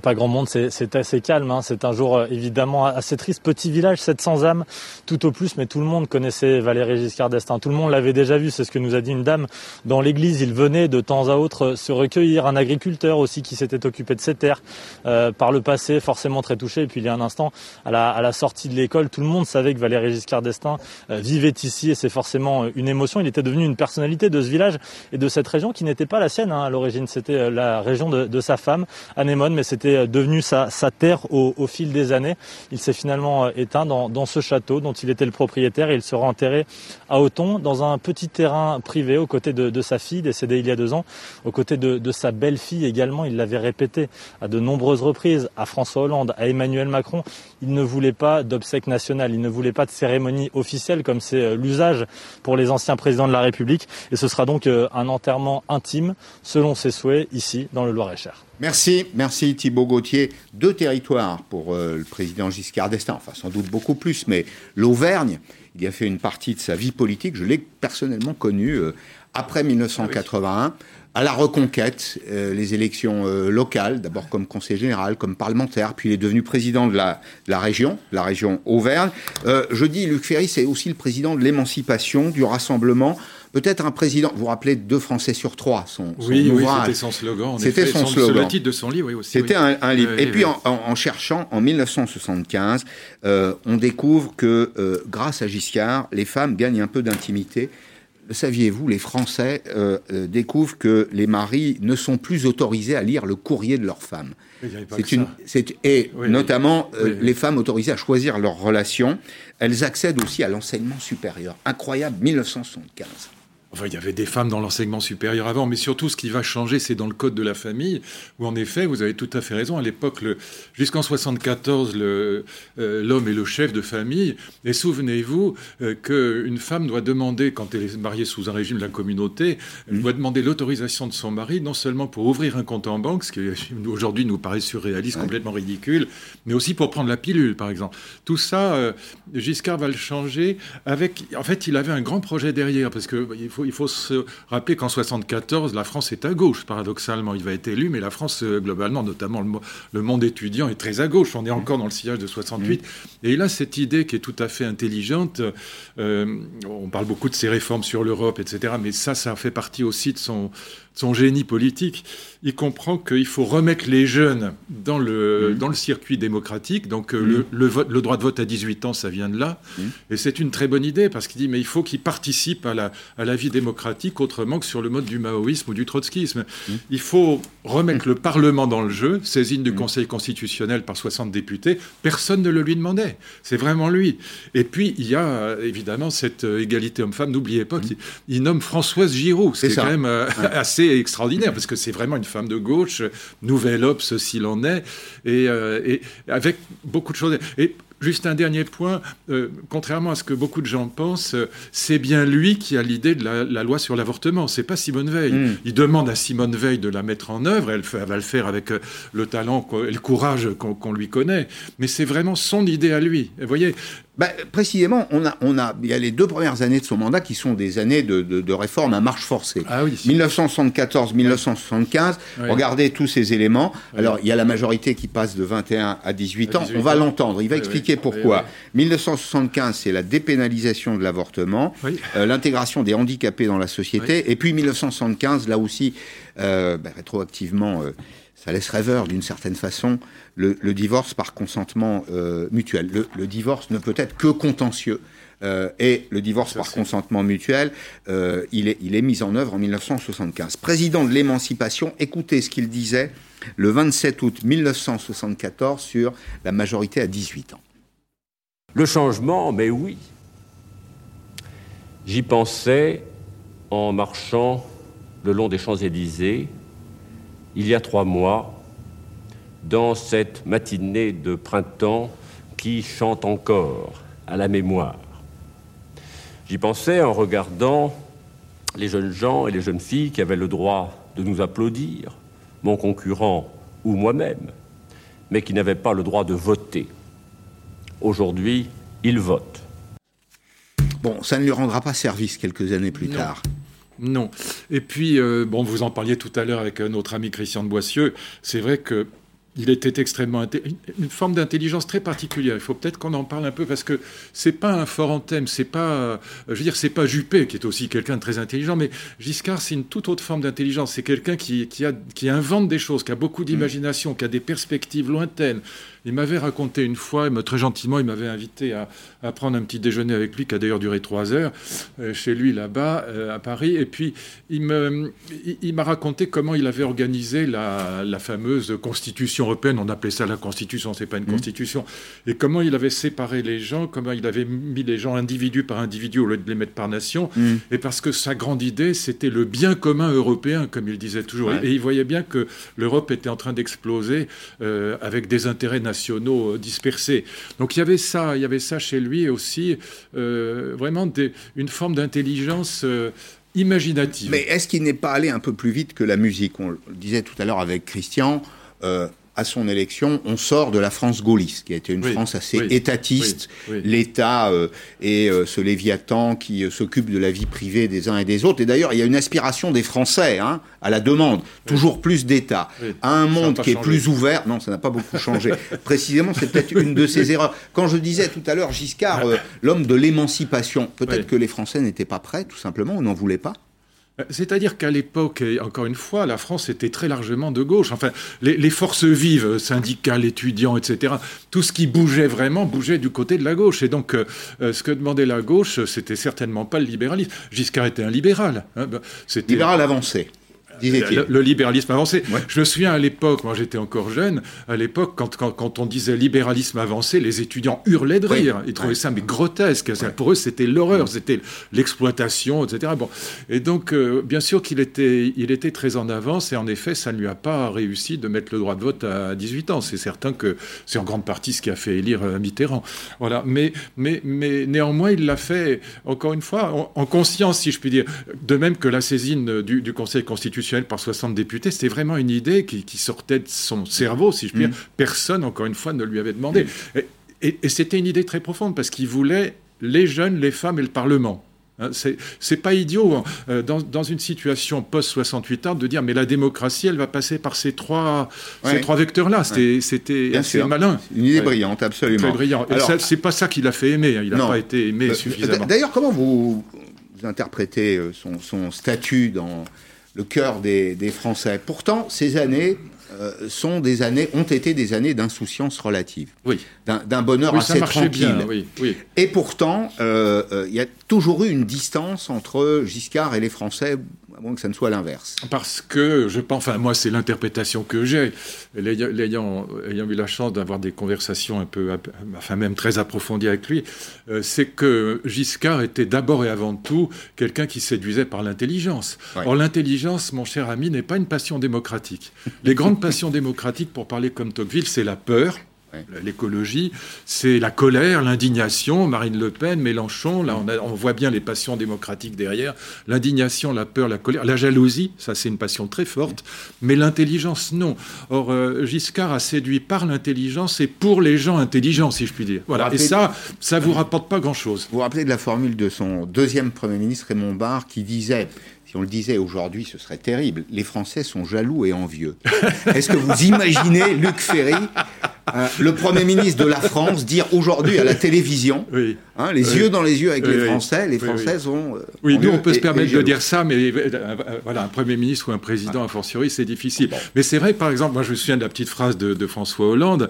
pas grand monde, c'est assez calme. Hein. C'est un jour euh, évidemment assez triste. Petit village, 700 âmes, tout au plus, mais tout le monde connaissait Valéry Giscard d'Estaing. Tout le monde l'avait déjà vu. C'est ce que nous a dit une dame dans l'église. Il venait de temps à autre se recueillir. Un agriculteur aussi qui s'était occupé de ses terres euh, par le passé, forcément très touché. Et puis il y a un instant, à la, sortie de l'école, tout le monde savait que Valéry Giscard d'Estaing euh, vivait ici et c'est forcément une émotion. Il était devenu une personnalité de ce village et de cette région qui n'était pas la sienne hein, à l'origine. C'était la région de, de sa femme, Anémone, mais c'était euh, devenu sa, terre au, fil des années. Il s'est finalement euh, éteint dans, ce château dont il était le propriétaire et il sera enterré à Auton dans un petit terrain privé aux côtés de, sa fille décédée il y a deux ans, aux côtés de, sa belle-fille également. Il l'avait répété à de nombreuses reprises à François Hollande, à Emmanuel Macron. Il ne voulait pas d'obsèques nationales, il ne voulait pas de cérémonie officielle comme c'est euh, l'usage pour les anciens présidents de la République. Et ce sera donc un enterrement intime selon ses souhaits ici dans le Loir-et-Cher. Merci, merci Thibault Gauthier. Deux territoires pour euh, le président Giscard d'Estaing, enfin sans doute beaucoup plus, mais l'Auvergne, il y a fait une partie de sa vie politique, je l'ai personnellement connu euh, après 1981. À la reconquête, euh, les élections locales, d'abord comme conseiller général, comme parlementaire, puis il est devenu président de la, de la région, la région Auvergne. je dis, Luc Ferry, c'est aussi le président de l'émancipation, du rassemblement. Peut-être un président, vous vous rappelez deux Français sur trois, son, son oui, Oui, c'était son slogan. C'était son, slogan. Le titre de son livre, oui aussi. C'était un, livre. Et puis en, cherchant, en 1975, euh, on découvre que euh, grâce à Giscard, les femmes gagnent un peu d'intimité. Le saviez-vous, les Français euh, découvrent que les maris ne sont plus autorisés à lire le courrier de leurs femmes. C'est une, et notamment les femmes autorisées à choisir leurs relations. Elles accèdent aussi à l'enseignement supérieur. Incroyable, 1975. Enfin, il y avait des femmes dans l'enseignement supérieur avant, mais surtout, ce qui va changer, c'est dans le code de la famille, où en effet, vous avez tout à fait raison. À l'époque, jusqu'en 74, euh, l'homme est le chef de famille. Et souvenez-vous euh, qu'une femme doit demander, quand elle est mariée sous un régime de la communauté, elle mmh. doit demander l'autorisation de son mari, non seulement pour ouvrir un compte en banque, ce qui aujourd'hui nous paraît surréaliste, complètement ridicule, mais aussi pour prendre la pilule, par exemple. Tout ça, euh, Giscard va le changer avec. En fait, il avait un grand projet derrière, parce que il faut il faut se rappeler qu'en 74, la France est à gauche, paradoxalement. Il va être élu, mais la France, euh, globalement, notamment le, monde étudiant, est très à gauche. On est encore dans le sillage de 68. Et il a cette idée qui est tout à fait intelligente. Euh, on parle beaucoup de ses réformes sur l'Europe, etc. Mais ça, ça fait partie aussi de son, son génie politique, il comprend qu'il faut remettre les jeunes dans le, mmh. dans le circuit démocratique. Donc euh, le, le, droit de vote à 18 ans, ça vient de là. Mmh. Et c'est une très bonne idée parce qu'il dit, mais il faut qu'ils participent à la, à la vie démocratique autrement que sur le mode du maoïsme ou du trotskisme. Il faut remettre le Parlement dans le jeu, saisine du. Conseil constitutionnel par 60 députés, personne ne le lui demandait. C'est vraiment lui. Et puis, il y a évidemment cette égalité homme-femme. N'oubliez pas qu'il nomme Françoise Giroud, c'est quand même assez extraordinaire, parce que c'est vraiment une femme de gauche, nouvelle Obs s'il en est, et, et avec beaucoup de choses. Et Juste un dernier point, euh, contrairement à ce que beaucoup de gens pensent, euh, c'est bien lui qui a l'idée de la, loi sur l'avortement, c'est pas Simone Veil. Hmm. Il demande à Simone Veil de la mettre en œuvre, elle, va le faire avec euh, le talent et le courage qu'on lui connaît, mais c'est vraiment son idée à lui. Vous voyez, bah, précisément, on a, on a, il y a les deux premières années de son mandat qui sont des années de, de, réforme à marche forcée. Ah oui. 1974-1975, regardez tous ces éléments. Alors, il y a la majorité qui passe de 21 à 18 ans. on va l'entendre. Il va expliquer pourquoi. 1975, c'est la dépénalisation de l'avortement, euh, l'intégration des handicapés dans la société. Et puis 1975, là aussi, euh, bah, rétroactivement, euh, ça laisse rêveur d'une certaine façon le, divorce par consentement euh, mutuel. Le, divorce ne peut être que contentieux. Euh, et le divorce par consentement mutuel, euh, il, est, il est mis en œuvre en 1975. Président de l'émancipation, écoutez ce qu'il disait le 27 août 1974 sur la majorité à 18 ans. Le changement, mais oui. J'y pensais en marchant le long des Champs-Élysées il y a trois mois dans cette matinée de printemps qui chante encore à la mémoire. J'y pensais en regardant les jeunes gens et les jeunes filles qui avaient le droit de nous applaudir, mon concurrent ou moi-même, mais qui n'avaient pas le droit de voter. Aujourd'hui, ils votent. Bon, ça ne lui rendra pas service quelques années plus tard. Non. Et puis, euh, bon, vous en parliez tout à l'heure avec euh, notre ami Christian de Boissieu. C'est vrai que il était extrêmement une forme d'intelligence très particulière. Il faut peut-être qu'on en parle un peu parce que c'est pas un fort en thème, c'est pas, je veux dire, c'est pas Juppé qui est aussi quelqu'un de très intelligent, mais Giscard c'est une toute autre forme d'intelligence. C'est quelqu'un qui, qui invente des choses, qui a beaucoup d'imagination, qui a des perspectives lointaines. Il m'avait raconté une fois, très gentiment, il m'avait invité à, prendre un petit déjeuner avec lui, qui a d'ailleurs duré trois heures, euh, chez lui là-bas, euh, à Paris. Et puis, il m'a raconté comment il avait organisé la, fameuse constitution européenne. On appelait ça la constitution, c'est pas une mmh. constitution. Et comment il avait séparé les gens, comment il avait mis les gens individu par individu au lieu de les mettre par nation. Mmh. Et parce que sa grande idée, c'était le bien commun européen, comme il disait toujours. Et, il voyait bien que l'Europe était en train d'exploser euh, avec des intérêts nationaux euh, dispersés. Donc il y avait ça, il y avait ça chez lui aussi, euh, vraiment une forme d'intelligence euh, imaginative. Mais est-ce qu'il n'est pas allé un peu plus vite que la musique? On le disait tout à l'heure avec Christian à son élection, on sort de la France gaulliste, qui a été une France assez étatiste. L'État euh, est euh, ce léviathan qui euh, s'occupe de la vie privée des uns et des autres. Et d'ailleurs, il y a une aspiration des Français hein, à la demande, toujours plus d'État, à un monde qui est plus ouvert. Non, ça n'a pas beaucoup changé. Précisément, c'est peut-être une de ces erreurs. Quand je disais tout à l'heure, Giscard, l'homme de l'émancipation, peut-être que les Français n'étaient pas prêts, tout simplement, ou n'en voulaient pas euh, c'est-à-dire qu'à l'époque, encore une fois, la France était très largement de gauche. Enfin, les, forces vives, syndicales, étudiants, etc., tout ce qui bougeait vraiment bougeait du côté de la gauche. Et donc, euh, euh, ce que demandait la gauche, c'était certainement pas le libéralisme. Giscard était un libéral. Hein, libéral avancé. Le, libéralisme avancé. Je me souviens à l'époque, moi j'étais encore jeune, à l'époque, quand, quand, on disait libéralisme avancé, les étudiants hurlaient de rire. Ils trouvaient ça mais grotesque. Pour eux, c'était l'horreur, c'était l'exploitation, etc. Bon. Et donc, euh, bien sûr qu'il était, il était très en avance, et en effet, ça ne lui a pas réussi de mettre le droit de vote à 18 ans. C'est certain que c'est en grande partie ce qui a fait élire euh, Mitterrand. Voilà. Mais, mais, mais néanmoins, il l'a fait, encore une fois, en, conscience, si je puis dire. De même que la saisine du, du Conseil constitutionnel par 60 députés, c'était vraiment une idée qui, sortait de son cerveau, si je puis dire. Mm. Personne, encore une fois, ne lui avait demandé. Mm. Et, c'était une idée très profonde, parce qu'il voulait les jeunes, les femmes et le Parlement. Hein, c'est pas idiot hein, euh, dans, une situation post-68 ans de dire mais la démocratie elle va passer par ces trois, ces trois vecteurs-là. C'était assez malin. Une idée brillante, absolument. Très brillant. C'est pas ça qui l'a fait aimer. Hein. Il n'a pas été aimé euh, suffisamment. D'ailleurs, comment vous, interprétez euh, son, son statut dans le cœur des, des Français. Pourtant, ces années euh, sont des années, ont été des années d'insouciance relative, oui. d'un bonheur assez tranquille. Bien, oui, oui. Et pourtant, euh, euh, il y a toujours eu une distance entre Giscard et les Français que ça ne soit l'inverse. Parce que, je pense, enfin moi c'est l'interprétation que j'ai, ayant, ayant eu la chance d'avoir des conversations un peu, enfin même très approfondies avec lui, euh, c'est que Giscard était d'abord et avant tout quelqu'un qui séduisait par l'intelligence. Or l'intelligence, mon cher ami, n'est pas une passion démocratique. Les grandes passions démocratiques, pour parler comme Tocqueville, c'est la peur, L'écologie, c'est la colère, l'indignation. Marine Le Pen, Mélenchon, là on, voit bien les passions démocratiques derrière. L'indignation, la peur, la colère, la jalousie, ça c'est une passion très forte. Mais l'intelligence, non. Or, euh, Giscard a séduit par l'intelligence et pour les gens intelligents, si je puis dire. Voilà. Et ça, ça vous rapporte pas grand-chose. Vous vous rappelez de la formule de son deuxième Premier ministre, Raymond Barre, qui disait si on le disait aujourd'hui, ce serait terrible. Les Français sont jaloux et envieux. Est-ce que vous imaginez Luc Ferry euh, le Premier ministre de la France dire aujourd'hui à la télévision, hein, les yeux dans les yeux avec les Français, les Français sont. Euh, oui, nous on peut se permettre de dire ça, mais euh, voilà, un Premier ministre ou un président, a fortiori, c'est difficile. Mais c'est vrai, par exemple, moi je me souviens de la petite phrase de, François Hollande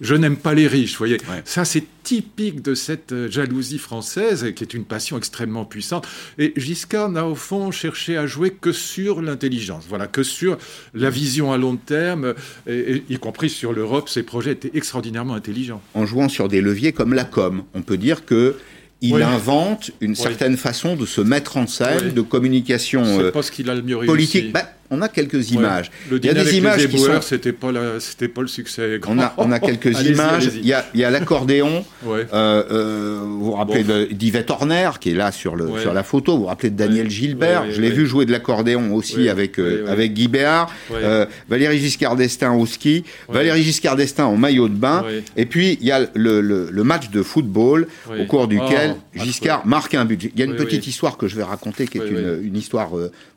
Je n'aime pas les riches, vous voyez. Ça, c'est typique de cette jalousie française, qui est une passion extrêmement puissante. Et Giscard n'a au fond cherché à jouer que sur l'intelligence, voilà, que sur la vision à long terme, y compris sur l'Europe, ces projets étaient extraordinairement intelligents. En jouant sur des leviers comme la com, on peut dire que il invente une certaine façon de se mettre en scène, de communication euh, pas ce qu'il a le mieux politique. Bah, on a quelques images. Le il y a des images qui sont... c'était pas c'était pas le succès. On a, on a quelques images. Il y a, il y a l'accordéon. euh, euh, vous vous rappelez d'Yvette Horner qui est là sur le sur la photo. Vous vous rappelez de Daniel Gilbert. Je l'ai vu jouer de l'accordéon aussi avec euh, avec Guy Béard. Euh, Valérie Giscard d'Estaing au ski. Valérie Giscard d'Estaing en maillot de bain. Et puis il y a le, le, le match de football au cours duquel oh, Giscard marque un but. Il y a une petite histoire que je vais raconter qui est une, une histoire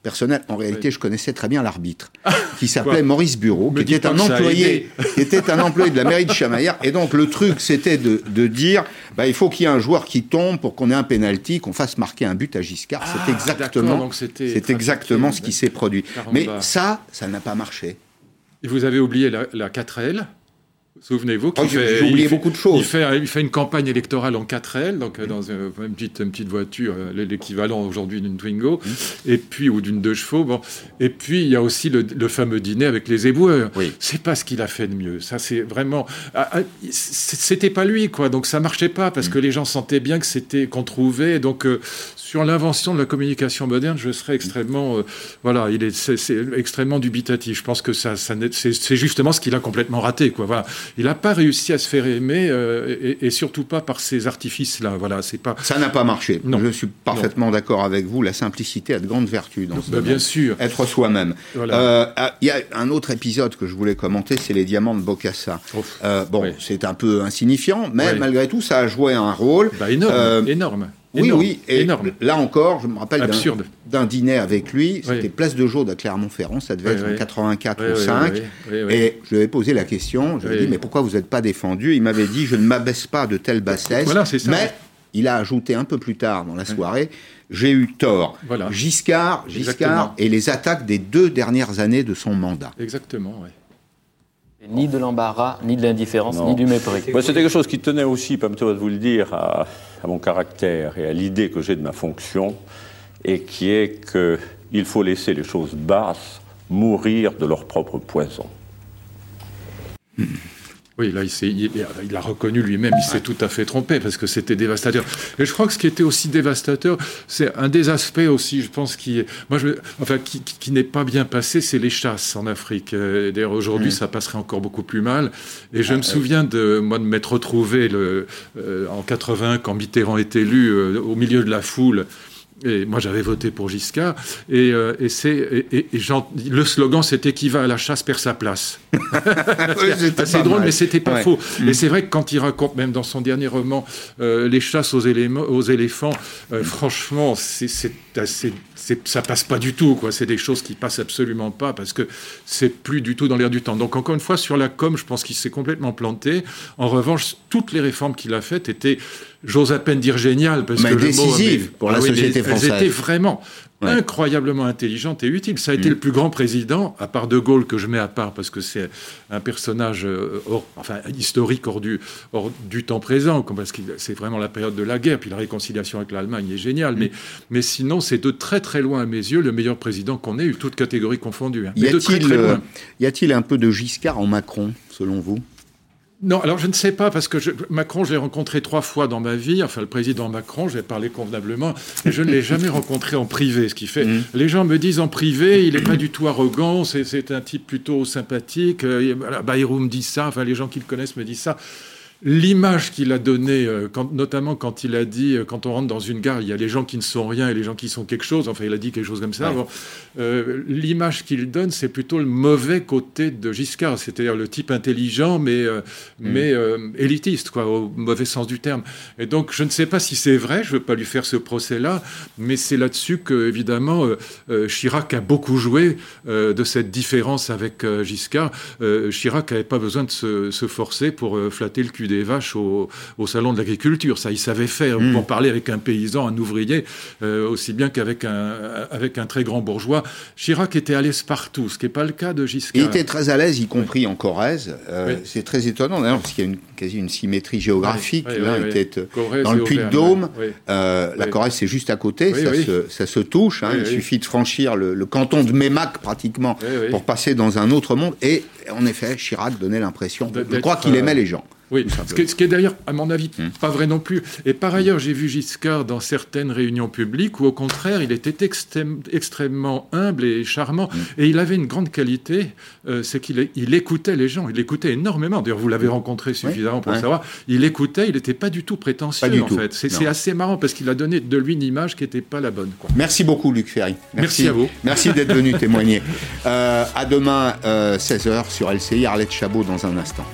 personnel. En réalité, je connaissais très bien l'arbitre, qui s'appelait Maurice Bureau, qui était un employé, qui était un employé de la mairie de Chamaillard. Et donc le truc, c'était de, dire, bah, il faut qu'il y ait un joueur qui tombe pour qu'on ait un penalty, qu'on fasse marquer un but à Giscard. c'est ah, exactement, c'est exactement ce qui s'est produit. Mais ça, ça n'a pas marché. Et vous avez oublié la, la 4L Souvenez-vous qu'il oh, fait, beaucoup de choses. Il fait, il fait, une campagne électorale en 4L, donc euh, dans une, petite, une petite voiture, euh, l'équivalent aujourd'hui d'une Twingo, mmh. et puis ou d'une deux chevaux. Bon, et puis il y a aussi le, fameux dîner avec les éboueurs. Oui. C'est pas ce qu'il a fait de mieux. Ça, c'est vraiment, ah, ah, c'était pas lui, quoi. Donc ça marchait pas parce mmh. que les gens sentaient bien que c'était qu'on trouvait. Donc euh, sur l'invention de la communication moderne, je serais extrêmement, voilà, il est, extrêmement dubitatif. Je pense que ça, ça c'est justement ce qu'il a complètement raté, quoi. Voilà il n'a pas réussi à se faire aimer euh, et, surtout pas par ces artifices-là. Voilà, c'est pas. Ça n'a pas marché. Non. Je suis parfaitement d'accord avec vous. La simplicité a de grandes vertus dans ce bah, Bien sûr. Être soi-même. Euh, ah, il y a un autre épisode que je voulais commenter, c'est les diamants de Bocassa. Euh, bon, c'est un peu insignifiant, mais malgré tout, ça a joué un rôle. Bah, énorme. énorme. Oui, oui, et énorme. là encore, je me rappelle d'un dîner avec lui, c'était Place de Jaude à Clermont-Ferrand, ça devait être en 84 ou 5, et je lui avais posé la question, je lui ai dit, mais pourquoi vous n'êtes pas défendu? Il m'avait dit, je ne m'abaisse pas de telle bassesse, voilà, ça, mais il a ajouté un peu plus tard dans la soirée, j'ai eu tort. Voilà. Giscard, Giscard et les attaques des deux dernières années de son mandat. Exactement, oui. Ni de l'embarras, ni de l'indifférence, ni du mépris. c'est quelque chose qui tenait aussi, permettez-moi de vous le dire, à, mon caractère et à l'idée que j'ai de ma fonction, et qui est qu'il faut laisser les choses basses mourir de leur propre poison. Oui, là, il, il, a reconnu lui-même, il s'est tout à fait trompé parce que c'était dévastateur. Et je crois que ce qui était aussi dévastateur, c'est un des aspects aussi, je pense, qui, moi, je, enfin, qui, qui n'est pas bien passé, c'est les chasses en Afrique. D'ailleurs, aujourd'hui, ça passerait encore beaucoup plus mal. Et je ah, me souviens de moi de m'être retrouvé le, euh, en 80 quand Mitterrand est élu euh, au milieu de la foule et moi, j'avais voté pour Giscard. Et, euh, et c'est, et, le slogan, c'était qui va à la chasse perd sa place. c'est assez drôle, mais c'était pas faux. Et c'est vrai que quand il raconte, même dans son dernier roman, euh, les chasses aux, aux éléphants, euh, franchement, c'est, ça passe pas du tout. Quoi. C'est des choses qui passent absolument pas parce que c'est plus du tout dans l'air du temps. Donc, encore une fois, sur la com, je pense qu'il s'est complètement planté. En revanche, toutes les réformes qu'il a faites étaient j'ose à peine dire génial parce mais que le mot, pour la ah société française. Elles étaient vraiment incroyablement intelligente et utile. Ça a été mm. le plus grand président, à part De Gaulle, que je mets à part parce que c'est un personnage euh, enfin, historique hors du, hors du temps présent, parce que c'est vraiment la période de la guerre, puis la réconciliation avec l'Allemagne est géniale. Mm. Mais, mais sinon, c'est de très très loin, à mes yeux, le meilleur président qu'on ait eu, toutes catégories confondues. Hein. Euh, y a-t-il un peu de Giscard en Macron, selon vous? Non, alors je ne sais pas, parce que Macron, je l'ai rencontré trois fois dans ma vie, enfin le président Macron, j'ai parlé convenablement, et je ne l'ai jamais rencontré en privé, ce qui fait, mmh. les gens me disent en privé, il n'est pas du tout arrogant, c'est un type plutôt sympathique, euh, Bayrou me dit ça, enfin les gens qui le connaissent me disent ça l'image qu'il a donnée, euh, notamment quand il a dit, euh, quand on rentre dans une gare, il y a les gens qui ne sont rien et les gens qui sont quelque chose, enfin il a dit quelque chose comme ça, euh, l'image qu'il donne, c'est plutôt le mauvais côté de Giscard, c'est-à-dire le type intelligent mais, mm. mais élitiste, quoi, au mauvais sens du terme. Et donc je ne sais pas si c'est vrai, je ne veux pas lui faire ce procès-là, mais c'est là-dessus que, évidemment, Chirac a beaucoup joué de cette différence avec Giscard. Chirac n'avait pas besoin de se, se forcer pour flatter le cul des vaches au, salon de l'agriculture. Ça, il savait faire. Mm. Pour parler avec un paysan, un ouvrier, euh, aussi bien qu'avec un, avec un très grand bourgeois. Chirac était à l'aise partout, ce qui n'est pas le cas de Giscard. Il était très à l'aise, y compris en Corrèze. Euh, c'est très étonnant, d'ailleurs, parce qu'il y a une, quasi une symétrie géographique. L'un était euh, dans le Puy-de-Dôme. la Corrèze, c'est juste à côté. Ça se, touche. Hein. il suffit de franchir le, canton de Mémac, pratiquement, pour passer dans un autre monde. Et en effet, Chirac donnait l'impression, je crois qu'il aimait les gens. Oui, ce qui, est, d'ailleurs, à mon avis, hmm. pas vrai non plus. Et par ailleurs, j'ai vu Giscard dans certaines réunions publiques où, au contraire, il était extrêmement humble et charmant. Hmm. Et il avait une grande qualité, euh, c'est qu'il il écoutait les gens. Il écoutait énormément. D'ailleurs, vous l'avez rencontré suffisamment pour savoir. Il écoutait, il n'était pas du tout prétentieux, en fait. C'est assez marrant parce qu'il a donné de lui une image qui n'était pas la bonne. Merci beaucoup, Luc Ferry. Merci, à vous. Merci d'être venu témoigner. Euh, à demain, 16h euh, sur LCI. Arlette Chabot dans un instant.